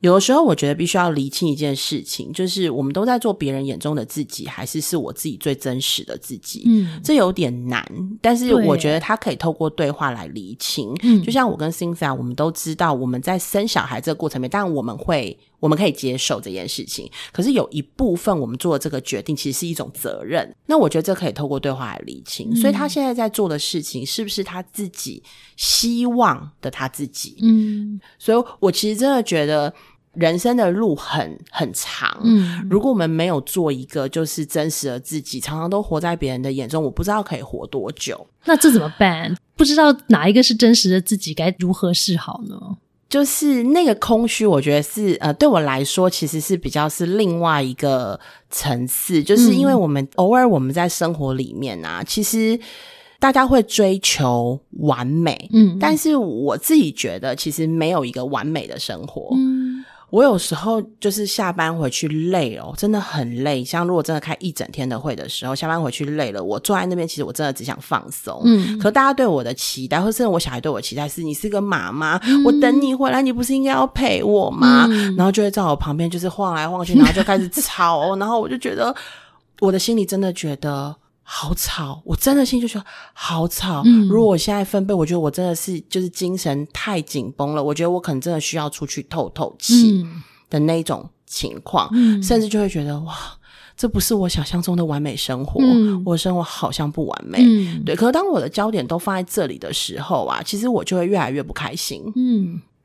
有的时候，我觉得必须要厘清一件事情，就是我们都在做别人眼中的自己，还是是我自己最真实的自己？嗯这有点难，但是我觉得他可以透过对话来厘清。嗯就像我跟 Cynthia，我们都知道我们在生小孩这个过程里面，但我们会我们可以接受这件事情，可是有一部分我们做的这个决定其实是一种责任。那我觉得这可以透过对话来理清。所以他现在在做的事情，是不是他自己希望的他自己？嗯所以我其实真的觉得人生的路很很长。嗯如果我们没有做一个就是真实的自己，常常都活在别人的眼中，我不知道可以活多久。那这怎么办？不知道哪一个是真实的自己，该如何是好呢？就是那个空虚，我觉得是呃，对我来说其实是比较是另外一个层次，就是因为我们、偶尔我们在生活里面啊，其实大家会追求完美，嗯但是我自己觉得其实没有一个完美的生活。嗯我有时候就是下班回去累哦，真的很累。像如果真的开一整天的会的时候，下班回去累了，我坐在那边，其实我真的只想放松。嗯可大家对我的期待，或者是我小孩对我的期待是，你是个妈妈，我等你回来，你不是应该要陪我吗？嗯然后就会在我旁边就是晃来晃去，然后就开始吵哦，然后我就觉得我的心里真的觉得。好吵，我真的心就觉得好吵。嗯如果我现在分贝，我觉得我真的是就是精神太紧绷了，我觉得我可能真的需要出去透透气。嗯的那种情况，嗯甚至就会觉得哇，这不是我想象中的完美生活，嗯我的生活好像不完美。嗯对，可是当我的焦点都放在这里的时候啊，其实我就会越来越不开心。嗯